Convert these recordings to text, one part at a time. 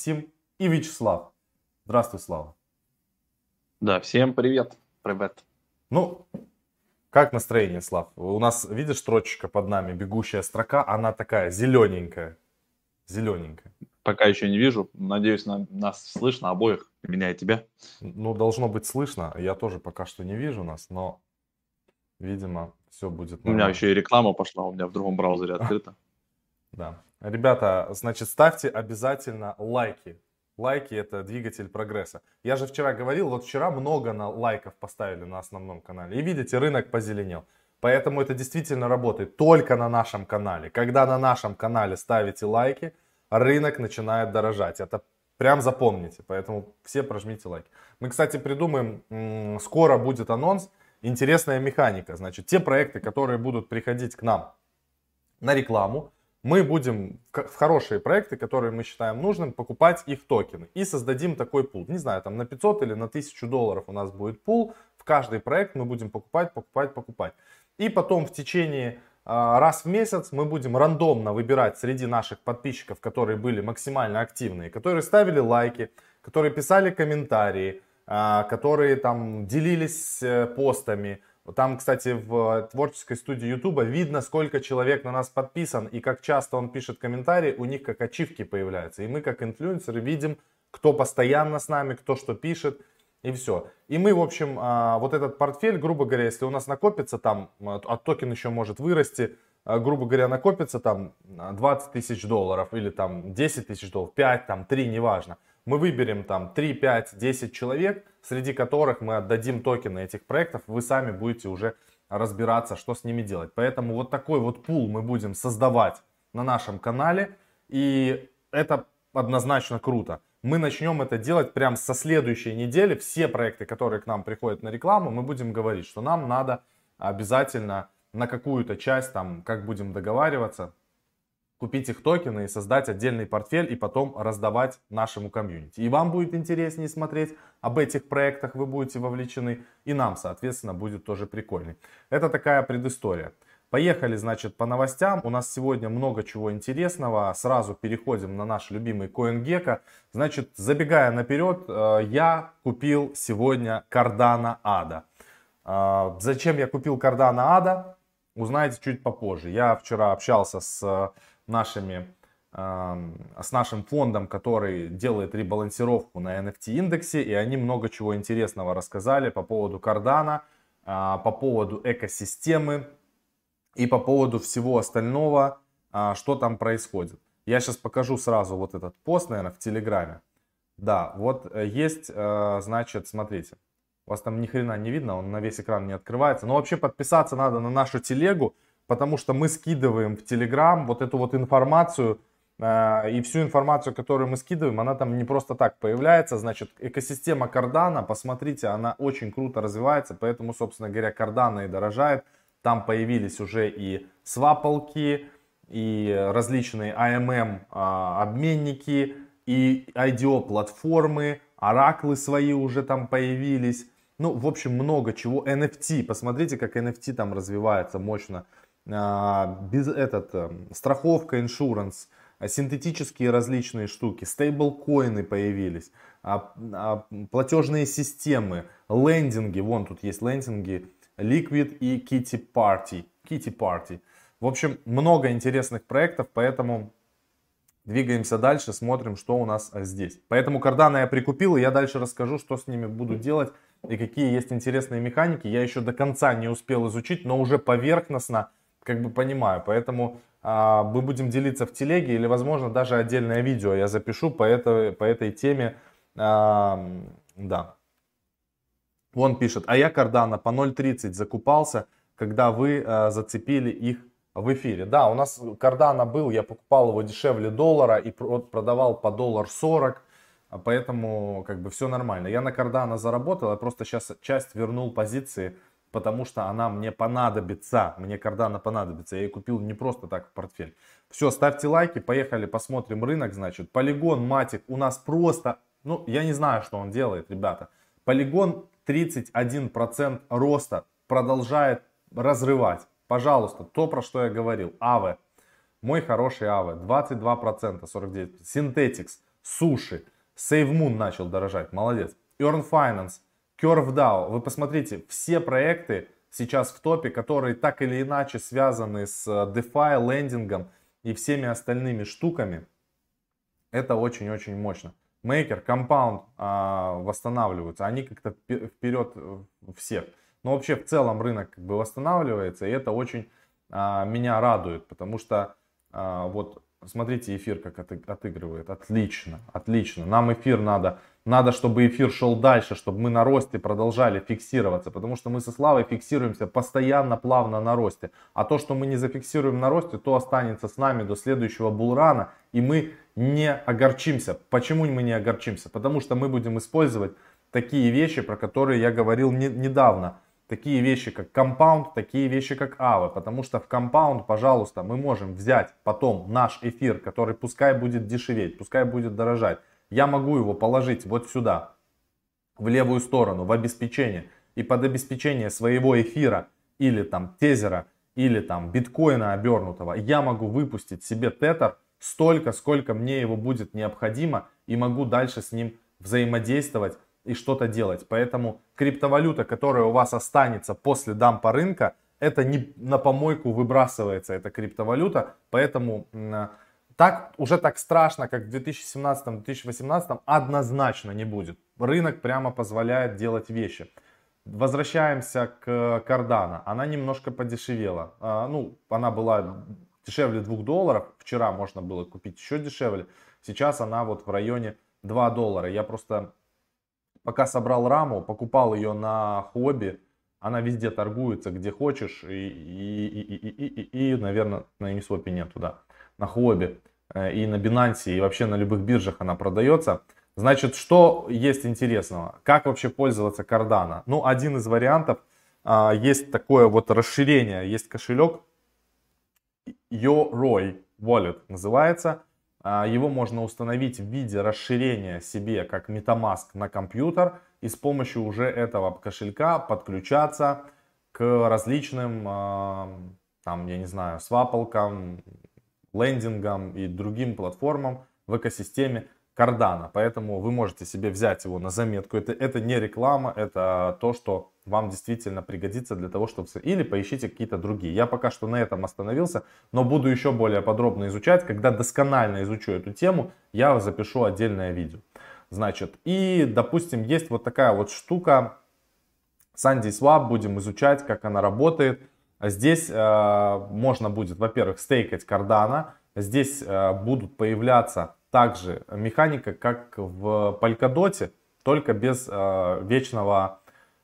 Максим и Вячеслав. Здравствуй, Слава. Да, всем привет. Привет. Ну, как настроение, Слав? У нас, видишь, строчка под нами, бегущая строка, она такая зелененькая. Зелененькая. Пока еще не вижу. Надеюсь, на, нас слышно обоих, меня и тебя. Ну, должно быть слышно. Я тоже пока что не вижу нас, но, видимо, все будет нормально. У меня еще и реклама пошла, у меня в другом браузере открыта. Да. Ребята, значит, ставьте обязательно лайки. Лайки это двигатель прогресса. Я же вчера говорил, вот вчера много на лайков поставили на основном канале. И видите, рынок позеленел. Поэтому это действительно работает только на нашем канале. Когда на нашем канале ставите лайки, рынок начинает дорожать. Это прям запомните. Поэтому все прожмите лайки. Мы, кстати, придумаем, скоро будет анонс. Интересная механика. Значит, те проекты, которые будут приходить к нам на рекламу, мы будем в хорошие проекты, которые мы считаем нужным, покупать их токены. И создадим такой пул. Не знаю, там на 500 или на 1000 долларов у нас будет пул. В каждый проект мы будем покупать, покупать, покупать. И потом в течение а, раз в месяц мы будем рандомно выбирать среди наших подписчиков, которые были максимально активные, которые ставили лайки, которые писали комментарии, а, которые там делились э, постами, там, кстати, в творческой студии Ютуба видно, сколько человек на нас подписан и как часто он пишет комментарии, у них как ачивки появляются. И мы, как инфлюенсеры, видим, кто постоянно с нами, кто что пишет, и все. И мы, в общем, а, вот этот портфель, грубо говоря, если у нас накопится там, а токен еще может вырасти, а, грубо говоря, накопится там 20 тысяч долларов или там 10 тысяч долларов, 5, там 3, неважно мы выберем там 3, 5, 10 человек, среди которых мы отдадим токены этих проектов, вы сами будете уже разбираться, что с ними делать. Поэтому вот такой вот пул мы будем создавать на нашем канале, и это однозначно круто. Мы начнем это делать прямо со следующей недели. Все проекты, которые к нам приходят на рекламу, мы будем говорить, что нам надо обязательно на какую-то часть, там, как будем договариваться, купить их токены и создать отдельный портфель и потом раздавать нашему комьюнити. И вам будет интереснее смотреть об этих проектах, вы будете вовлечены, и нам, соответственно, будет тоже прикольней. Это такая предыстория. Поехали, значит, по новостям. У нас сегодня много чего интересного. Сразу переходим на наш любимый CoinGecko. Значит, забегая наперед, э, я купил сегодня Cardano ADA. Э, зачем я купил Cardano ADA? Узнаете чуть попозже. Я вчера общался с нашими, с нашим фондом, который делает ребалансировку на NFT индексе, и они много чего интересного рассказали по поводу кардана, по поводу экосистемы и по поводу всего остального, а, что там происходит. Я сейчас покажу сразу вот этот пост, наверное, в Телеграме. Да, вот э, есть, э, значит, смотрите. У вас там ни хрена не видно, он на весь экран не открывается. Но вообще подписаться надо на нашу телегу потому что мы скидываем в Telegram вот эту вот информацию, э, и всю информацию, которую мы скидываем, она там не просто так появляется. Значит, экосистема Cardano, посмотрите, она очень круто развивается, поэтому, собственно говоря, Cardano и дорожает. Там появились уже и свапалки, и различные AMM а, обменники, и IDO платформы, ораклы свои уже там появились. Ну, в общем, много чего. NFT, посмотрите, как NFT там развивается мощно. А, без, этот, эм, страховка, иншуранс, а, синтетические различные штуки, стейблкоины появились, а, платежные системы, лендинги, вон тут есть лендинги, Liquid и Kitty Party. Kitty Party. В общем, много интересных проектов, поэтому двигаемся дальше, смотрим, что у нас здесь. Поэтому карданы я прикупил, и я дальше расскажу, что с ними буду делать и какие есть интересные механики. Я еще до конца не успел изучить, но уже поверхностно как бы понимаю. Поэтому а, мы будем делиться в телеге или, возможно, даже отдельное видео я запишу по этой, по этой теме. А, да. Он пишет, а я кардана по 0.30 закупался, когда вы а, зацепили их в эфире. Да, у нас кардана был, я покупал его дешевле доллара и продавал по доллар 40. А поэтому как бы все нормально. Я на кардана заработал, я просто сейчас часть вернул позиции потому что она мне понадобится, мне кардана понадобится. Я ее купил не просто так в портфель. Все, ставьте лайки, поехали, посмотрим рынок, значит. Полигон, матик, у нас просто, ну, я не знаю, что он делает, ребята. Полигон 31% роста продолжает разрывать. Пожалуйста, то, про что я говорил. АВЕ, мой хороший АВЕ, 22%, 49%. Синтетикс, Суши, SaveMoon начал дорожать, молодец. Earn Finance, CurveDAO. Вы посмотрите, все проекты сейчас в топе, которые так или иначе связаны с э, DeFi, лендингом и всеми остальными штуками. Это очень-очень мощно. Maker, Compound а, восстанавливаются, они как-то вперед всех. Но вообще в целом рынок как бы восстанавливается, и это очень а, меня радует, потому что а, вот смотрите эфир как отыгрывает, отлично, отлично. Нам эфир надо, надо, чтобы эфир шел дальше, чтобы мы на росте продолжали фиксироваться, потому что мы со Славой фиксируемся постоянно, плавно на росте. А то, что мы не зафиксируем на росте, то останется с нами до следующего булрана, и мы не огорчимся. Почему мы не огорчимся? Потому что мы будем использовать такие вещи, про которые я говорил не, недавно такие вещи, как компаунд, такие вещи, как авы. Потому что в компаунд, пожалуйста, мы можем взять потом наш эфир, который пускай будет дешеветь, пускай будет дорожать. Я могу его положить вот сюда, в левую сторону, в обеспечение. И под обеспечение своего эфира или там тезера, или там биткоина обернутого, я могу выпустить себе тетер столько, сколько мне его будет необходимо, и могу дальше с ним взаимодействовать и что-то делать. Поэтому криптовалюта, которая у вас останется после дампа рынка, это не на помойку выбрасывается, эта криптовалюта. Поэтому так, уже так страшно, как в 2017-2018 однозначно не будет. Рынок прямо позволяет делать вещи. Возвращаемся к Cardano. Она немножко подешевела. А, ну, она была дешевле 2 долларов. Вчера можно было купить еще дешевле. Сейчас она вот в районе 2 доллара. Я просто пока собрал раму, покупал ее на хобби, она везде торгуется, где хочешь, и, и, и, и, и, и, наверное, на Uniswap нет туда, на хобби, э, и на Binance, и вообще на любых биржах она продается. Значит, что есть интересного? Как вообще пользоваться Cardano? Ну, один из вариантов, а, есть такое вот расширение, есть кошелек YoRoi Wallet называется. А, его можно установить в виде расширения себе как MetaMask на компьютер и с помощью уже этого кошелька подключаться к различным, а, там, я не знаю, свапалкам, лендингам и другим платформам в экосистеме Cardano. Поэтому вы можете себе взять его на заметку. Это, это не реклама, это то, что вам действительно пригодится для того, чтобы... Или поищите какие-то другие. Я пока что на этом остановился, но буду еще более подробно изучать. Когда досконально изучу эту тему, я запишу отдельное видео. Значит, и, допустим, есть вот такая вот штука, SandySwap, будем изучать, как она работает. Здесь э, можно будет, во-первых, стейкать кардана. Здесь э, будут появляться также механика, как в Polkadot, только без э, вечного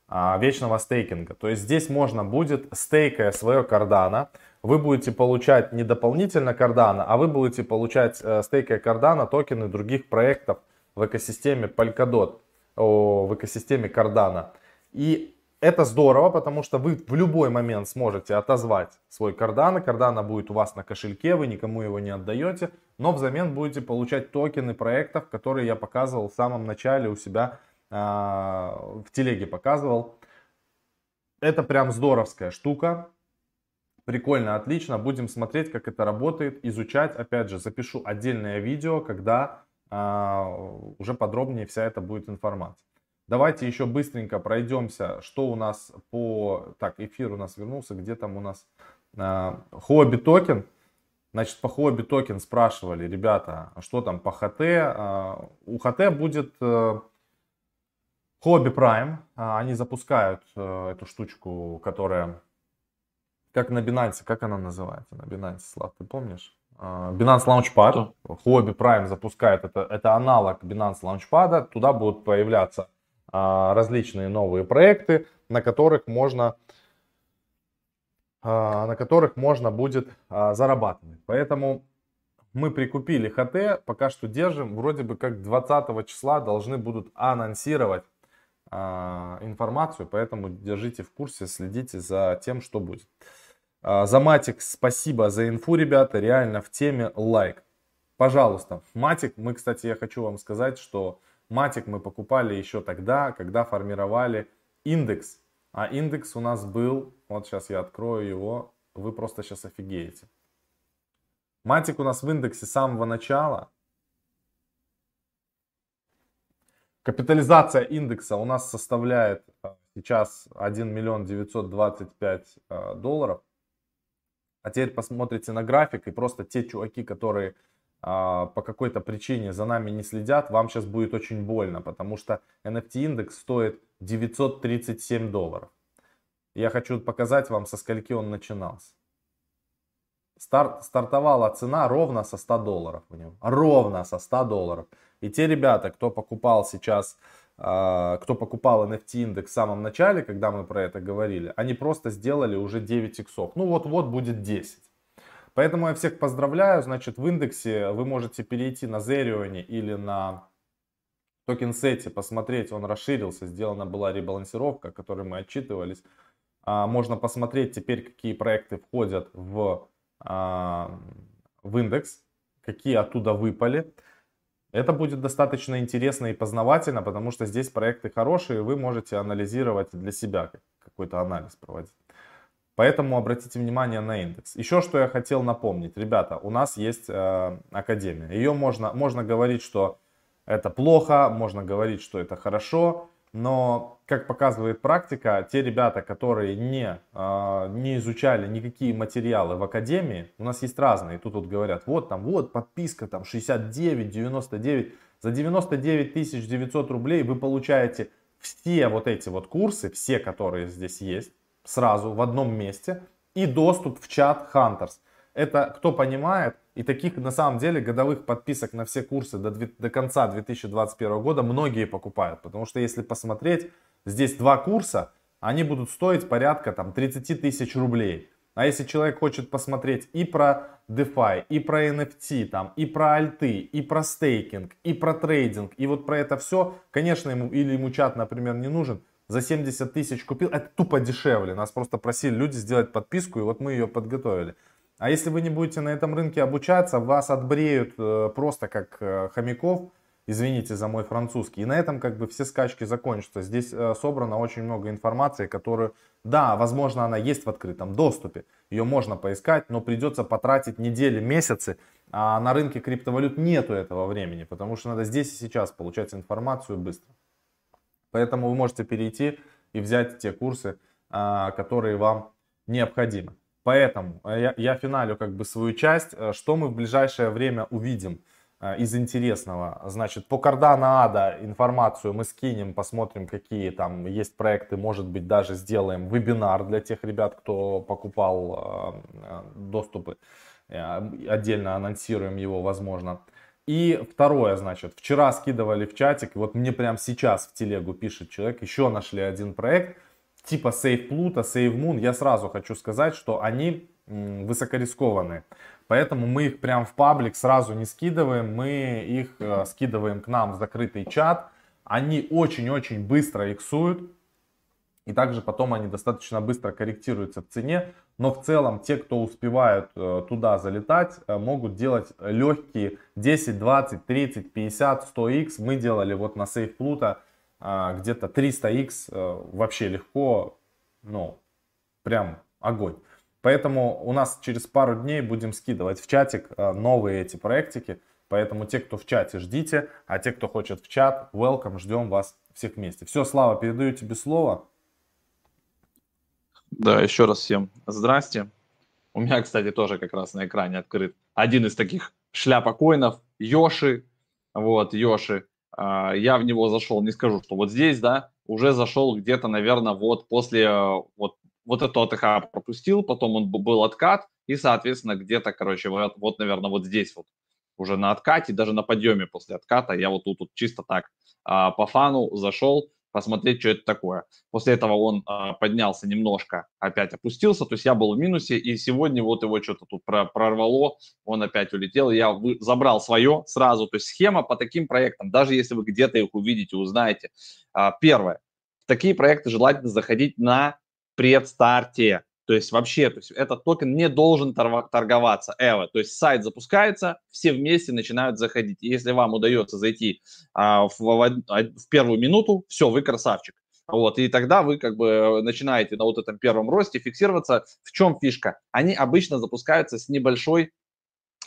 вечного стейкинга. То есть здесь можно будет, стейкая свое кардана, вы будете получать не дополнительно кардана, а вы будете получать, э, стейкая кардана, токены других проектов в экосистеме Polkadot, в экосистеме кардана. И это здорово, потому что вы в любой момент сможете отозвать свой кардан, и кардана будет у вас на кошельке, вы никому его не отдаете, но взамен будете получать токены проектов, которые я показывал в самом начале у себя а, в телеге показывал. Это прям здоровская штука. Прикольно, отлично. Будем смотреть, как это работает, изучать. Опять же, запишу отдельное видео, когда а, уже подробнее вся эта будет информация. Давайте еще быстренько пройдемся, что у нас по... Так, эфир у нас вернулся, где там у нас... Huobi Token. Значит, по Huobi Token спрашивали, ребята, а что там по HT? А, у HT будет Хобби Prime, а, они запускают э, эту штучку, которая, как на Binance, как она называется? На Binance, Слав, ты помнишь? А, Binance Launchpad, Хобби Prime запускает, это, это аналог Binance Launchpad, туда будут появляться а, различные новые проекты, на которых можно на которых можно будет зарабатывать. Поэтому мы прикупили ХТ, пока что держим, вроде бы как 20 числа должны будут анонсировать информацию, поэтому держите в курсе, следите за тем, что будет. А, за Матик спасибо за инфу, ребята, реально в теме лайк. Пожалуйста, Матик, мы, кстати, я хочу вам сказать, что Матик мы покупали еще тогда, когда формировали индекс. А индекс у нас был, вот сейчас я открою его, вы просто сейчас офигеете. Матик у нас в индексе с самого начала Капитализация индекса у нас составляет э, сейчас 1 миллион 925 э, долларов. А теперь посмотрите на график и просто те чуваки, которые а, по какой-то причине за нами не следят, вам сейчас будет очень больно, потому что NFT индекс стоит 937 долларов. Я хочу показать вам, со скольки он начинался. Старт, стартовала цена ровно со 100 долларов в нем. Ровно со 100 долларов. И те ребята, кто покупал сейчас, э, кто покупал NFT индекс в самом начале, когда мы про это говорили, они просто сделали уже 9 иксов. Ну вот-вот будет 10. Поэтому я всех поздравляю. Значит, в индексе вы можете перейти на Zerion или на токен сете, посмотреть, он расширился, сделана была ребалансировка, о которой мы отчитывались. А, можно посмотреть теперь, какие проекты входят в, а, в индекс, какие оттуда выпали. Это будет достаточно интересно и познавательно, потому что здесь проекты хорошие, вы можете анализировать для себя, какой-то анализ проводить. Поэтому обратите внимание на индекс. Еще что я хотел напомнить. Ребята, у нас есть э, академия. Ее можно, можно говорить, что это плохо, можно говорить, что это хорошо. Но, как показывает практика, те ребята, которые не, э, не изучали никакие материалы в академии, у нас есть разные. Тут вот говорят, вот там, вот подписка там 69, 99. За 99 900 рублей вы получаете все вот эти вот курсы, все, которые здесь есть сразу в одном месте и доступ в чат Hunters. Это кто понимает, и таких на самом деле годовых подписок на все курсы до, до конца 2021 года многие покупают. Потому что если посмотреть, здесь два курса, они будут стоить порядка там 30 тысяч рублей. А если человек хочет посмотреть и про DeFi, и про NFT, там, и про альты, и про стейкинг, и про трейдинг, и вот про это все, конечно, ему или ему чат, например, не нужен, за 70 тысяч купил, это тупо дешевле. Нас просто просили люди сделать подписку, и вот мы ее подготовили. А если вы не будете на этом рынке обучаться, вас отбреют э, просто как э, хомяков, извините за мой французский. И на этом как бы все скачки закончатся. Здесь э, собрано очень много информации, которую, да, возможно, она есть в открытом доступе. Ее можно поискать, но придется потратить недели, месяцы. А на рынке криптовалют нету этого времени, потому что надо здесь и сейчас получать информацию быстро. Поэтому вы можете перейти и взять те курсы, а, которые вам необходимы. Поэтому э, я, я финалю как бы свою часть. Э, что мы в ближайшее время увидим э, из интересного? Значит, по Cardano ADA информацию мы скинем, посмотрим, какие там есть проекты. Может быть, даже сделаем вебинар для тех ребят, кто покупал доступы. Отдельно анонсируем его, возможно. И второе, значит, вчера скидывали в чатик, вот мне прямо сейчас в телегу пишет человек, еще нашли один проект, типа Save Pluto, Save Moon. Я сразу хочу сказать, что они высокорискованные. Поэтому мы их прям в паблик сразу не скидываем, мы их э, скидываем к нам в закрытый чат. Они очень-очень быстро иксуют. И также потом они достаточно быстро корректируются в цене. Но в целом те, кто успевают э, туда залетать, э, могут делать легкие 10, 20, 30, 50, 100 x. Мы делали вот на Safe Pluto где-то 300 x вообще легко. Ну, прям огонь. Поэтому у нас через пару дней будем скидывать в чатик новые эти проектики. Поэтому те, кто в чате, ждите. А те, кто хочет в чат, welcome, ждем вас всех вместе. Все, Слава, передаю тебе слово. Да, еще раз всем здрасте. У меня, кстати, тоже как раз на экране открыт один из таких шляпокоинов, Йоши. Вот, Йоши. А, я в него зашел, не скажу, что вот здесь, да, уже зашел где-то, наверное, вот после э, вот, вот этого АТХ пропустил, потом он был откат, и, соответственно, где-то, короче, вот, вот, наверное, вот здесь вот уже на откате, даже на подъеме после отката, я вот тут, тут чисто так а, по фану зашел, посмотреть, что это такое. После этого он э, поднялся немножко, опять опустился, то есть я был в минусе, и сегодня вот его что-то тут прорвало, он опять улетел, я вы, забрал свое сразу, то есть схема по таким проектам, даже если вы где-то их увидите, узнаете. Э, первое, в такие проекты желательно заходить на предстарте, то есть вообще, то есть этот токен не должен торговаться, эво. То есть сайт запускается, все вместе начинают заходить. И если вам удается зайти а, в, в, в первую минуту, все, вы красавчик. Вот, и тогда вы как бы начинаете на вот этом первом росте фиксироваться. В чем фишка? Они обычно запускаются с небольшой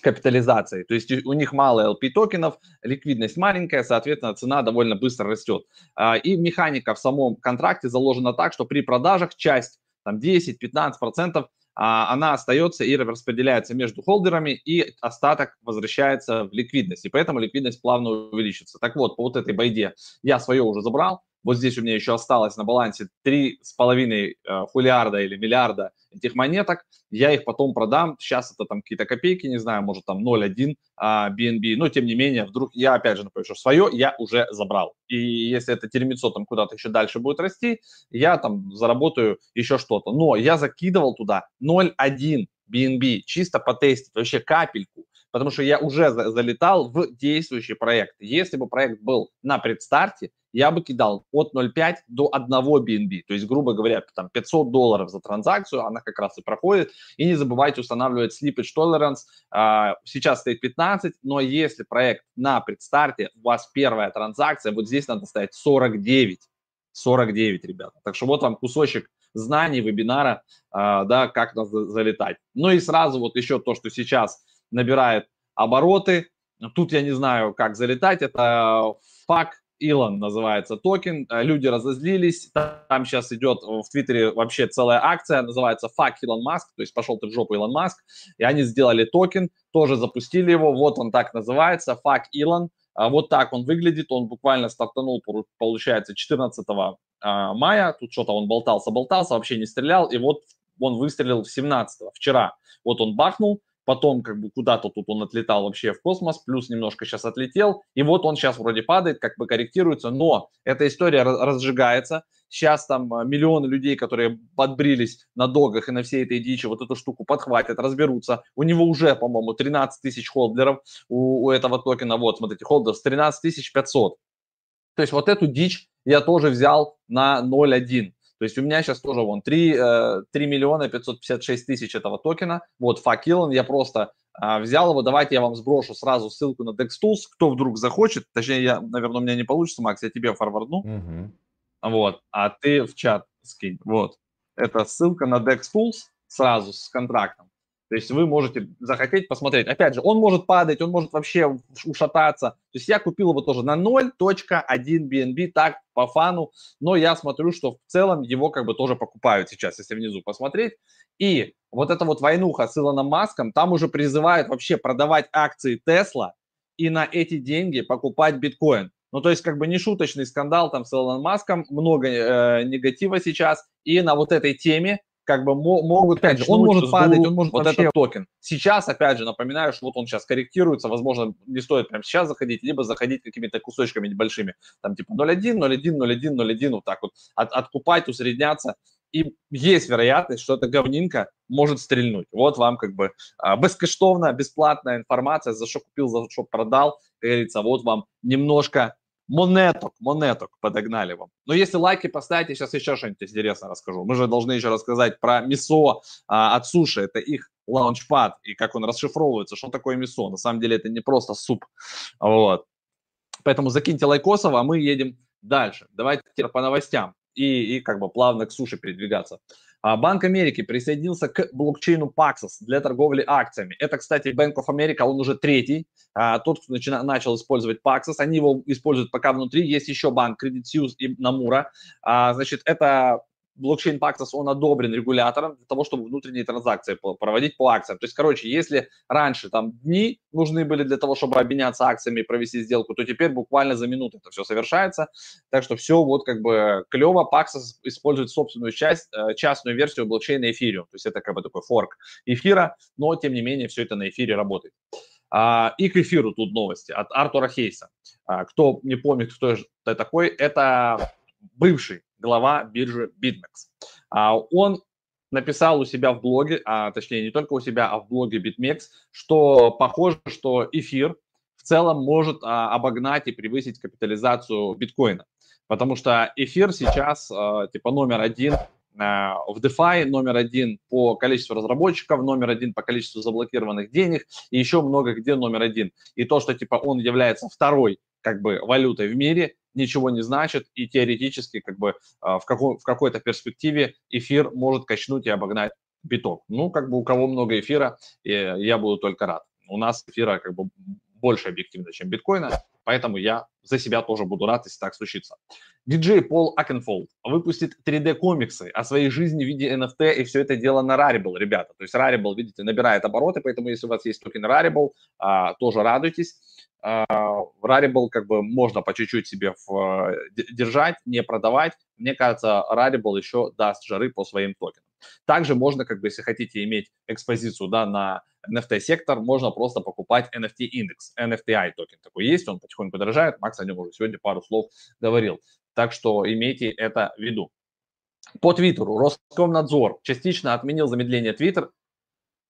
капитализацией. То есть у них мало LP токенов, ликвидность маленькая, соответственно, цена довольно быстро растет. А, и механика в самом контракте заложена так, что при продажах часть там 10-15% а, она остается и распределяется между холдерами, и остаток возвращается в ликвидность. И поэтому ликвидность плавно увеличится. Так вот, по вот этой байде я свое уже забрал, вот здесь у меня еще осталось на балансе 3,5 э, хулиарда или миллиарда этих монеток. Я их потом продам. Сейчас это там какие-то копейки, не знаю, может там 0,1 а, BNB. Но тем не менее, вдруг я опять же напомню, что свое я уже забрал. И если это термицо там куда-то еще дальше будет расти, я там заработаю еще что-то. Но я закидывал туда 0,1 BNB чисто потестить, вообще капельку потому что я уже залетал в действующий проект. Если бы проект был на предстарте, я бы кидал от 0,5 до 1 BNB. То есть, грубо говоря, там 500 долларов за транзакцию, она как раз и проходит. И не забывайте устанавливать slippage tolerance. А, сейчас стоит 15, но если проект на предстарте, у вас первая транзакция, вот здесь надо ставить 49. 49, ребята. Так что вот вам кусочек знаний вебинара, а, да, как нас залетать. Ну и сразу вот еще то, что сейчас набирает обороты. Тут я не знаю, как залетать. Это Fuck Elon называется токен. Э, люди разозлились. Там сейчас идет в Твиттере вообще целая акция, называется Fuck Илон Маск, то есть пошел ты в жопу Илон Маск. И они сделали токен, тоже запустили его. Вот он так называется, Fuck Илон. А вот так он выглядит. Он буквально стартанул, получается, 14 а, мая. Тут что-то он болтался, болтался, вообще не стрелял. И вот он выстрелил 17 вчера. Вот он бахнул, потом как бы куда-то тут он отлетал вообще в космос, плюс немножко сейчас отлетел, и вот он сейчас вроде падает, как бы корректируется, но эта история разжигается, сейчас там а, миллионы людей, которые подбрились на догах и на всей этой дичи, вот эту штуку подхватят, разберутся. У него уже, по-моему, 13 тысяч холдеров у, у этого токена. Вот, смотрите, холдеров с 13 500. То есть вот эту дичь я тоже взял на 0.1. То есть у меня сейчас тоже вон 3, 3 э, миллиона 556 тысяч этого токена. Вот Факилон, я просто а, взял его. Давайте я вам сброшу сразу ссылку на DexTools. Кто вдруг захочет, точнее, я, наверное, у меня не получится, Макс, я тебе форвардну. Угу. Вот, а ты в чат скинь. Вот. Это ссылка на DexTools сразу с контрактом. То есть вы можете захотеть посмотреть. Опять же, он может падать, он может вообще ушататься. То есть я купил его тоже на 0.1 BNB, так, по фану. Но я смотрю, что в целом его как бы тоже покупают сейчас, если внизу посмотреть. И вот эта вот войнуха с Илоном Маском, там уже призывают вообще продавать акции Тесла и на эти деньги покупать биткоин. Ну, то есть, как бы не шуточный скандал там с Илоном Маском, много э, негатива сейчас. И на вот этой теме как бы могут, опять же, он может падать, он может вот вообще... этот токен. Сейчас, опять же, напоминаю, что вот он сейчас корректируется, возможно, не стоит прямо сейчас заходить, либо заходить какими-то кусочками небольшими, там типа 0.1, 0.1, 0.1, 0.1, вот так вот, от, откупать, усредняться, и есть вероятность, что эта говнинка может стрельнуть. Вот вам как бы а, бескоштовная, бесплатная информация, за что купил, за что продал, как говорится, вот вам немножко монеток, монеток подогнали вам. Но если лайки поставите, сейчас еще что-нибудь интересное расскажу. Мы же должны еще рассказать про мисо а, от суши. Это их лаунчпад и как он расшифровывается, что такое мисо. На самом деле это не просто суп. Вот. Поэтому закиньте лайкосов, а мы едем дальше. Давайте по новостям и, и как бы плавно к суше передвигаться. А, Банк Америки присоединился к блокчейну Paxos для торговли акциями. Это, кстати, Bank of America, он уже третий. А, тот, кто начина, начал использовать Paxos, они его используют пока внутри. Есть еще банк Credit Suisse и Namura. А, значит, это блокчейн Paxos, он одобрен регулятором для того, чтобы внутренние транзакции проводить по акциям. То есть, короче, если раньше там дни нужны были для того, чтобы обменяться акциями и провести сделку, то теперь буквально за минуту это все совершается. Так что все вот как бы клево. Paxos использует собственную часть, э, частную версию блокчейна Ethereum. То есть это как бы такой форк эфира, но тем не менее все это на эфире работает. А, и к эфиру тут новости от Артура Хейса. А, кто не помнит, кто это такой, это бывший глава биржи BitMEX. А, он написал у себя в блоге, а точнее не только у себя, а в блоге BitMEX, что похоже, что эфир в целом может а, обогнать и превысить капитализацию биткоина. Потому что эфир сейчас а, типа номер один в DeFi, номер один по количеству разработчиков, номер один по количеству заблокированных денег и еще много где номер один. И то, что типа он является второй как бы валютой в мире, ничего не значит, и теоретически как бы а, в, какой, в какой-то перспективе эфир может качнуть и обогнать биток. Ну, как бы у кого много эфира, я буду только рад. у нас эфира как бы больше объективно, чем биткоина, поэтому я за себя тоже буду рад, если так случится. Диджей Пол Окенфолд выпустит 3D-комиксы о своей жизни в виде NFT, и все это дело на Rarible, ребята. То есть Rarible, видите, набирает обороты, поэтому если у вас есть токен Rarible, а, тоже радуйтесь. А, Rarible как бы можно по чуть-чуть себе в, держать, не продавать. Мне кажется, Rarible еще даст жары по своим токенам. Также можно, как бы, если хотите иметь экспозицию да, на NFT-сектор, можно просто покупать NFT-индекс, NFTI токен такой есть, он потихоньку дорожает, Макс о нем уже сегодня пару слов говорил. Так что имейте это в виду. По Твиттеру Роскомнадзор частично отменил замедление Твиттер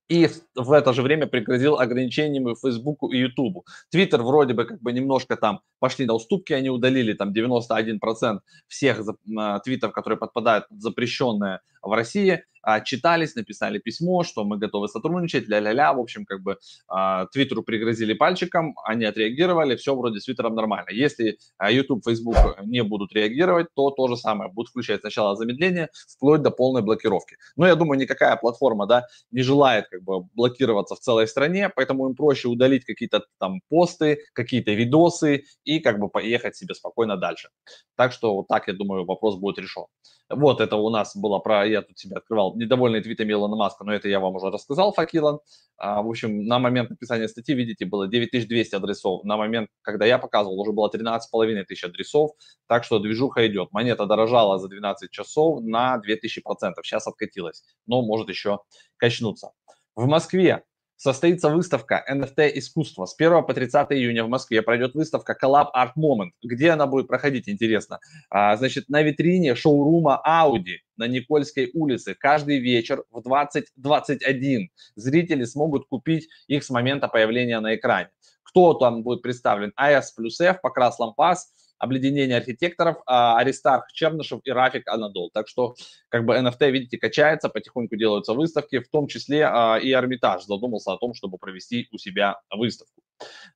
и в это же время пригрозил ограничениями Фейсбуку и Ютубу. Твиттер вроде бы как бы немножко там пошли на уступки, они удалили там 91% всех а, твитов, которые подпадают под запрещенное в России, а, читались, написали письмо, что мы готовы сотрудничать, ля-ля-ля, в общем, как бы а, Твиттеру пригрозили пальчиком, они отреагировали, все вроде с Твиттером нормально. Если YouTube, Facebook не будут реагировать, то то же самое, будут включать сначала замедление, вплоть до полной блокировки. Но я думаю, никакая платформа, да, не желает как бы блокироваться в целой стране, поэтому им проще удалить какие-то там посты, какие-то видосы и как бы поехать себе спокойно дальше. Так что вот так, я думаю, вопрос будет решен. Вот это у нас было про, я тут себе открывал, недовольные твитами Илона Маска, но это я вам уже рассказал, Факилан. А, в общем, на момент написания статьи, видите, было 9200 адресов. На момент, когда я показывал, уже было 13,5 тысяч адресов. Так что движуха идет. Монета дорожала за 12 часов на 2000%. Сейчас откатилась, но может еще качнуться. В Москве состоится выставка NFT искусства. С 1 по 30 июня в Москве пройдет выставка Collab Art Moment. Где она будет проходить, интересно? А, значит, на витрине шоурума Audi на Никольской улице каждый вечер в 20.21 зрители смогут купить их с момента появления на экране. Кто там будет представлен? AS плюс F, Покрас Лампас, обледенение архитекторов, а, Аристарх Чернышев и Рафик Анадол. Так что как бы NFT, видите, качается, потихоньку делаются выставки, в том числе а, и Эрмитаж задумался о том, чтобы провести у себя выставку.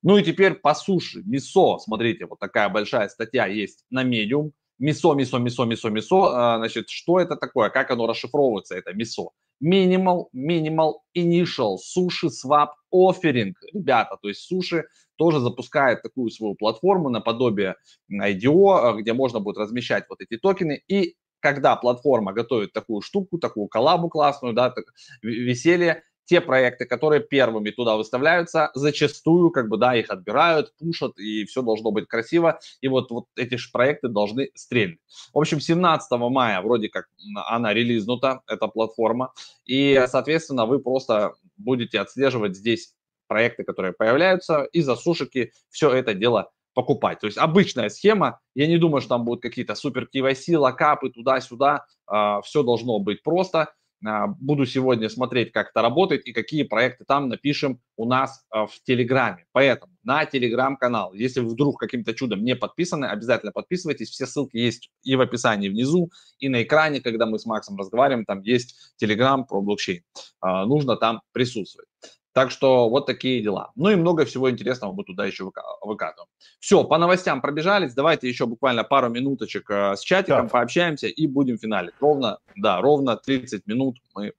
Ну и теперь по суше. МИСО, смотрите, вот такая большая статья есть на Medium. МИСО, МИСО, МИСО, МИСО, МИСО. А, значит, что это такое? Как оно расшифровывается, это МИСО? Minimal, Minimal Initial Sushi Swap Offering. Ребята, то есть суши тоже запускает такую свою платформу наподобие IDO, где можно будет размещать вот эти токены. И когда платформа готовит такую штуку, такую коллабу классную, да, так, веселье, те проекты, которые первыми туда выставляются, зачастую, как бы, да, их отбирают, пушат, и все должно быть красиво, и вот, вот эти же проекты должны стрельнуть. В общем, 17 мая вроде как она релизнута, эта платформа, и, соответственно, вы просто будете отслеживать здесь проекты, которые появляются, и за сушики все это дело покупать. То есть обычная схема, я не думаю, что там будут какие-то супер KYC, локапы туда-сюда, а, все должно быть просто. Э, буду сегодня смотреть, как это работает и какие проекты там напишем у нас э, в Телеграме. Поэтому на Телеграм-канал, если вы вдруг каким-то чудом не подписаны, обязательно подписывайтесь. Все ссылки есть и в описании внизу, и на экране, когда мы с Максом разговариваем, там есть Телеграм про блокчейн. Э, нужно там присутствовать. Так что вот такие дела. Ну и много всего интересного мы туда еще выкатываем. Все, по новостям пробежались. Давайте еще буквально пару минуточек э, с чатиком так. пообщаемся и будем финалить. Ровно, да, ровно 30 минут мы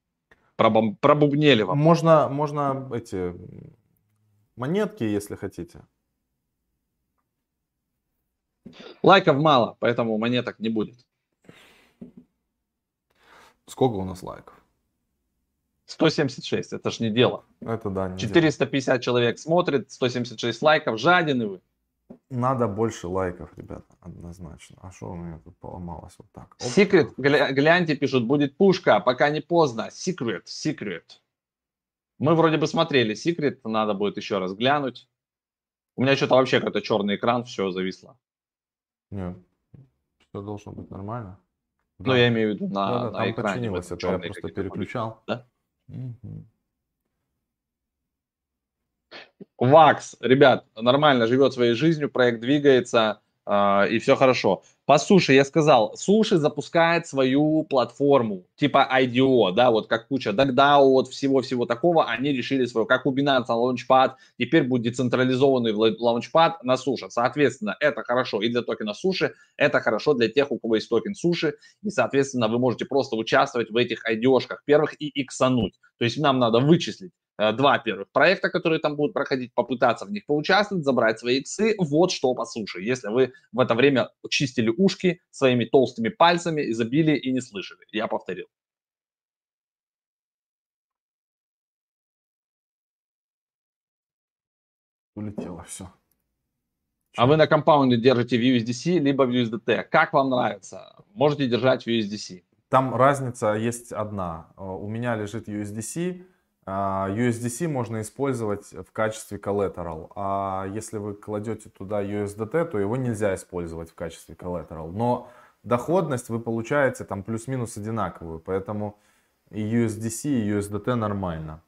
пробом, пробубнели вам. Можно, можно эти монетки, если хотите. Лайков мало, поэтому монеток не будет. Сколько у нас лайков? 176, это ж не дело. Это да. Не 450 дело. человек смотрит, 176 лайков, жадины вы. Надо больше лайков, ребята, однозначно. А что у меня тут поломалось вот так? Секрет, гля- гляньте, пишут, будет пушка, пока не поздно. Секрет, секрет. Мы вроде бы смотрели секрет, надо будет еще раз глянуть. У меня что-то вообще какой-то черный экран, все зависло. Нет, все должно быть нормально. Ну, я имею в виду на, да, да, на там экране. Починилось, это я просто переключал. Да? Вакс, ребят, нормально живет своей жизнью, проект двигается, э, и все хорошо. По я сказал, суши запускает свою платформу, типа IDO, да, вот как куча DuckDAO, вот всего-всего такого, они решили свою, как у Binance Launchpad, теперь будет децентрализованный Launchpad на суше. Соответственно, это хорошо и для токена суши, это хорошо для тех, у кого есть токен суши, и, соответственно, вы можете просто участвовать в этих IDO-шках первых и иксануть. То есть нам надо вычислить, два первых проекта, которые там будут проходить, попытаться в них поучаствовать, забрать свои иксы. Вот что по суше. Если вы в это время чистили ушки своими толстыми пальцами и забили и не слышали. Я повторил. Улетело все. А вы на компаунде держите в USDC, либо в USDT. Как вам нравится? Можете держать в USDC. Там разница есть одна. Э, у меня лежит USDC. А, USDC можно использовать в качестве collateral. А если вы кладете туда USDT, то его нельзя использовать в качестве collateral. Но доходность вы получаете там плюс-минус одинаковую. Поэтому и USDC, и USDT нормально.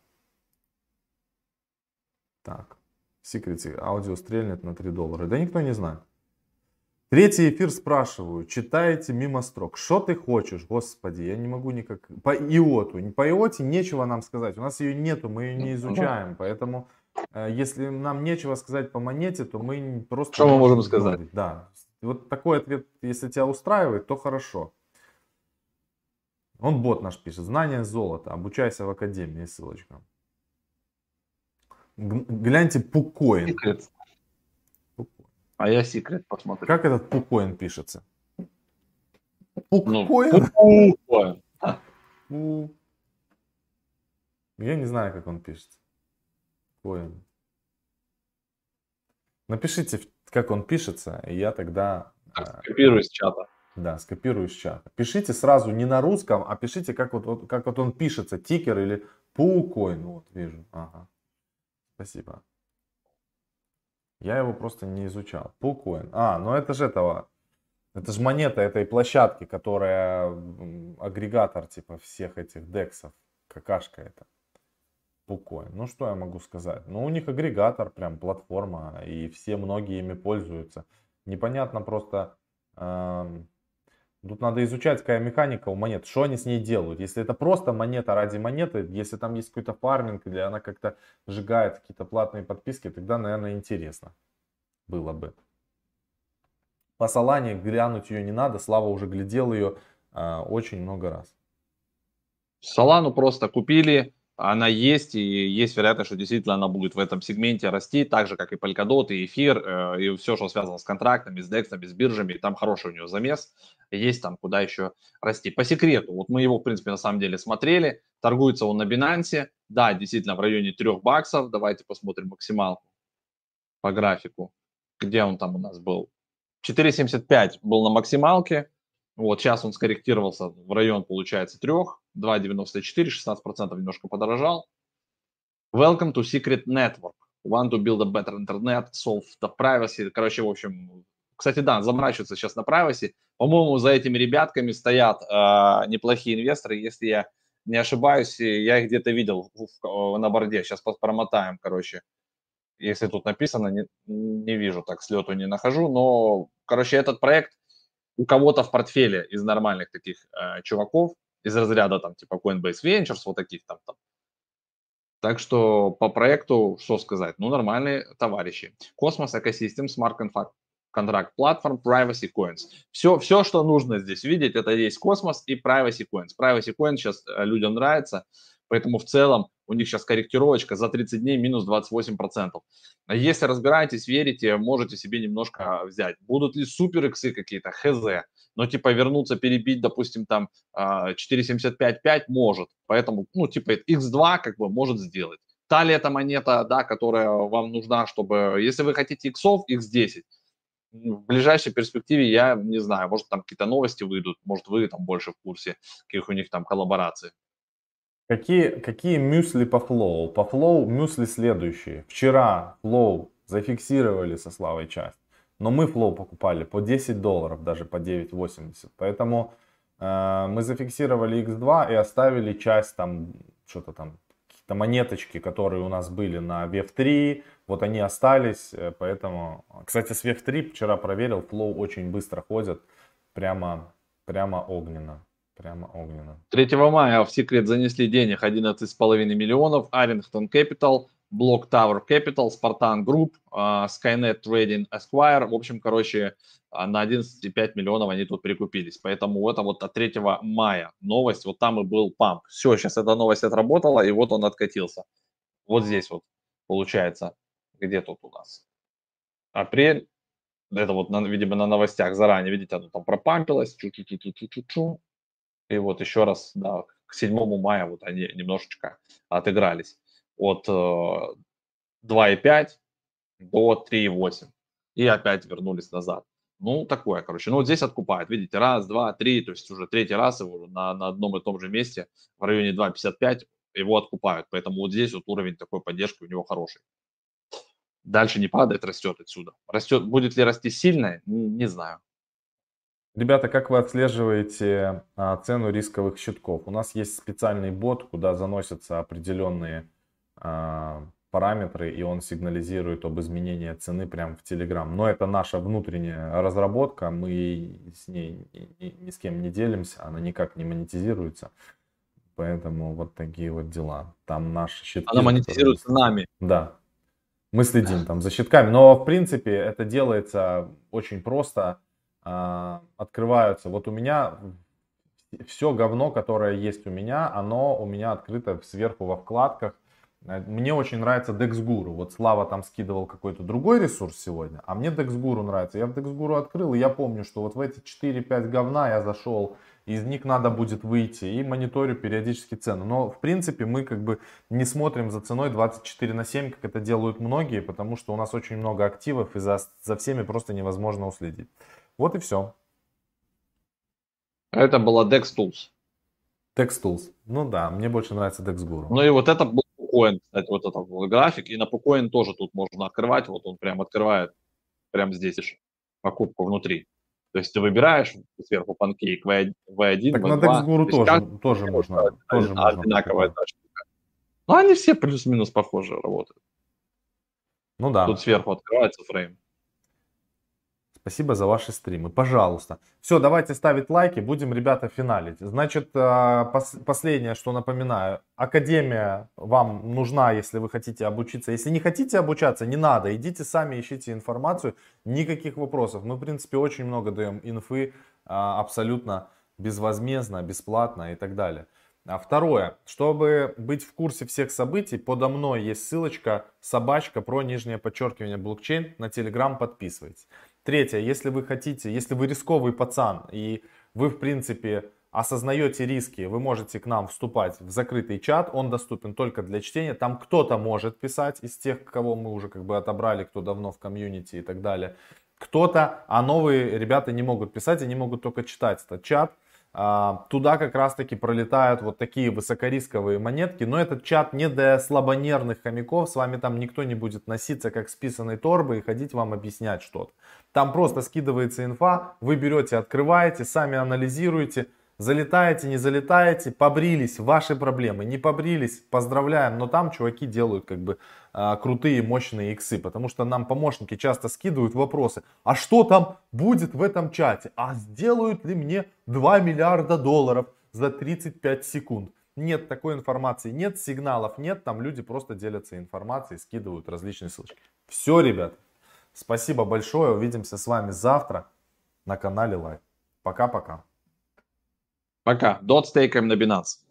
Так. Секрете аудио стрельнет на 3 доллара. Да никто не знает. Третий эфир спрашиваю, читаете мимо строк. Что ты хочешь? Господи, я не могу никак... По иоту. По иоте нечего нам сказать. У нас ее нету, мы ее не изучаем. Поэтому, э, если нам нечего сказать по монете, то мы просто... Что мы можем сказать? Да. Вот такой ответ, если тебя устраивает, то хорошо. Он бот наш пишет. Знание золота. Обучайся в академии. Ссылочка. Гляньте Пукоин. Секрет. А я секрет посмотрю. Как этот Пукоин пишется? Пукоин? Ну, Пукоин. Я не знаю, как он пишется. Пукоин. Напишите, как он пишется, и я тогда... А, скопирую из чата. Да, скопирую из чата. Пишите сразу не на русском, а пишите, как вот, как вот он пишется, тикер или пукоин. Вот, вижу. Ага. Спасибо. Я его просто не изучал. Пулкоин. А, ну это же этого. Это же монета этой площадки, которая агрегатор типа всех этих дексов. Какашка это. Пулкоин. Ну что я могу сказать? Ну у них агрегатор, прям платформа, и все многие ими пользуются. Непонятно просто, эм, Тут надо изучать, какая механика у монет, что они с ней делают. Если это просто монета ради монеты, если там есть какой-то фарминг или она как-то сжигает какие-то платные подписки, тогда, наверное, интересно было бы. По Солане глянуть ее не надо, Слава уже глядел ее э, очень много раз. Солану просто купили, она есть, и есть вероятность, что действительно она будет в этом сегменте расти, так же, как и Polkadot, и эфир, э, и все, что связано с контрактами, с дексами, с биржами, там хороший у него замес, есть там куда еще расти. По секрету, вот мы его, в принципе, на самом деле смотрели, торгуется он на Binance, да, действительно, в районе 3 баксов, давайте посмотрим максималку по графику, где он там у нас был. 4.75 был на максималке, вот сейчас он скорректировался в район, получается, 3, 2.94, 16% немножко подорожал. Welcome to Secret Network. Want to build a better internet, solve the privacy. Короче, в общем, кстати, да, заморачиваться сейчас на privacy. По-моему, за этими ребятками стоят э, неплохие инвесторы. Если я не ошибаюсь, я их где-то видел в, на борде. Сейчас промотаем, короче. Если тут написано, не, не вижу, так с лету не нахожу. Но, короче, этот проект у кого-то в портфеле из нормальных таких э, чуваков, из разряда там типа Coinbase Ventures, вот таких там, там. Так что по проекту, что сказать, ну нормальные товарищи. Cosmos Ecosystem, Contract, Contract Platform, Privacy Coins. Все, все, что нужно здесь видеть, это есть Космос и Privacy Coins. Privacy Coins сейчас э, людям нравится, Поэтому в целом у них сейчас корректировочка за 30 дней минус 28%. А если разбираетесь, верите, можете себе немножко взять. Будут ли супер иксы какие-то? Хз. Но типа вернуться, перебить, допустим, там 4.75.5 а, может. Поэтому, ну, типа x2 как бы может сделать. Та ли эта монета, да, которая вам нужна, чтобы, если вы хотите иксов, x10, в ближайшей перспективе я не знаю, может там какие-то новости выйдут, может вы там больше в курсе, каких у них там коллабораций. Какие, какие мюсли по Flow? По Flow мюсли следующие. Вчера Flow зафиксировали со Славой часть, но мы Flow покупали по 10 долларов, даже по 9.80. Поэтому э, мы зафиксировали X2 и оставили часть там, что-то там, какие-то монеточки, которые у нас были на VF3, вот они остались, э, поэтому... Кстати, с VF3 вчера проверил, Flow очень быстро ходит, прямо, прямо огненно. Прямо огненно. 3 мая в секрет занесли денег 11,5 миллионов. Arlington Capital, Block Tower Capital, Spartan Group, Skynet Trading Esquire. В общем, короче, а, на 11,5 миллионов они тут прикупились. Поэтому это вот от 3 мая новость. Вот там и был памп. Все, сейчас эта новость отработала, и вот он откатился. вот здесь вот получается, где тут у нас? Апрель, это вот, видимо, на новостях заранее, видите, оно там пропампилось, чу-чу-чу-чу-чу-чу. И вот еще раз, да, к 7 мая вот они немножечко отыгрались. От э, 2,5 до 3,8. И опять вернулись назад. Ну, такое, короче. Ну, вот здесь откупают. Видите, раз, два, три, то есть уже третий раз его на, на одном и том же месте в районе 2,55 его откупают. Поэтому вот здесь вот уровень такой поддержки у него хороший. Дальше не падает, растет отсюда. Растет, будет ли расти сильно, не знаю. Ребята, как вы отслеживаете а, цену рисковых счетков? У нас есть специальный бот, куда заносятся определенные а, параметры, и он сигнализирует об изменении цены прямо в Telegram. Но это наша внутренняя разработка, мы с ней ни, ни с кем не делимся, она никак не монетизируется. Поэтому вот такие вот дела. Там наши щитки... Она монетизируется которые... нами. Да. Мы следим там за щитками. Но в принципе это делается очень просто. А, открываются. Вот у меня все говно, которое есть у меня, оно у меня открыто сверху во вкладках Э, мне очень нравится DexGuru. Вот Слава там скидывал какой-то другой ресурс сегодня, а мне DexGuru нравится. Я в DexGuru открыл, и я помню, что вот в эти 4-5 говна я зашел, из них надо будет выйти и мониторю периодически цену. Но в принципе мы как бы не смотрим за ценой 24 на 7, как это делают многие, потому что у нас очень много активов и за, за всеми просто невозможно уследить. Вот и все. Это была DexTools. DexTools. Ну да, мне больше нравится DexGuru. Ну и вот это был Pcoin, кстати, вот этот вот график. И на Pcoin тоже тут можно открывать. Вот он прям открывает прямо здесь покупку внутри. То есть ты выбираешь сверху панкейк V1, V2. Так на DexGuru тоже, как... тоже можно. Тоже можно одинаковая. Ну, они все плюс-минус похожи работают. Ну да. Тут сверху открывается фрейм. Спасибо за ваши стримы, пожалуйста. Все, давайте ставить лайки, будем, ребята, финалить. Значит, э, последнее, что напоминаю. Академия вам нужна, если вы хотите обучиться. Если не хотите обучаться, не надо. Идите сами, ищите информацию. Никаких вопросов. Мы, в принципе, очень много даем инфы а, абсолютно безвозмездно, бесплатно и так далее. А второе, чтобы быть в курсе всех событий, подо мной есть ссылочка собачка про нижнее подчеркивание блокчейн на Telegram, подписывайтесь. Третье, если вы хотите, если вы рисковый пацан и вы в принципе осознаете риски, вы можете к нам вступать в закрытый чат, он доступен только для чтения, там кто-то может писать из тех, кого мы уже как бы отобрали, кто давно в комьюнити и так далее. Кто-то, а новые ребята не могут писать, они могут только читать этот чат. А, туда как раз таки пролетают вот такие высокорисковые монетки, но этот чат не для слабонервных хомяков, с вами там никто не будет носиться как с писаной и ходить вам объяснять что-то. Там просто скидывается инфа, вы берете, открываете, сами анализируете, залетаете, не залетаете, побрились, ваши проблемы, не побрились, поздравляем, но там чуваки делают как бы а, крутые, мощные иксы, потому что нам помощники часто скидывают вопросы, а что там будет в этом чате, а сделают ли мне 2 миллиарда долларов за 35 секунд. Нет такой информации, нет сигналов, нет, там люди просто делятся информацией, скидывают различные ссылочки. Все, ребят, спасибо большое, увидимся с вами завтра на канале Лайв. Пока-пока. Пока. Дот стейкаем на Binance.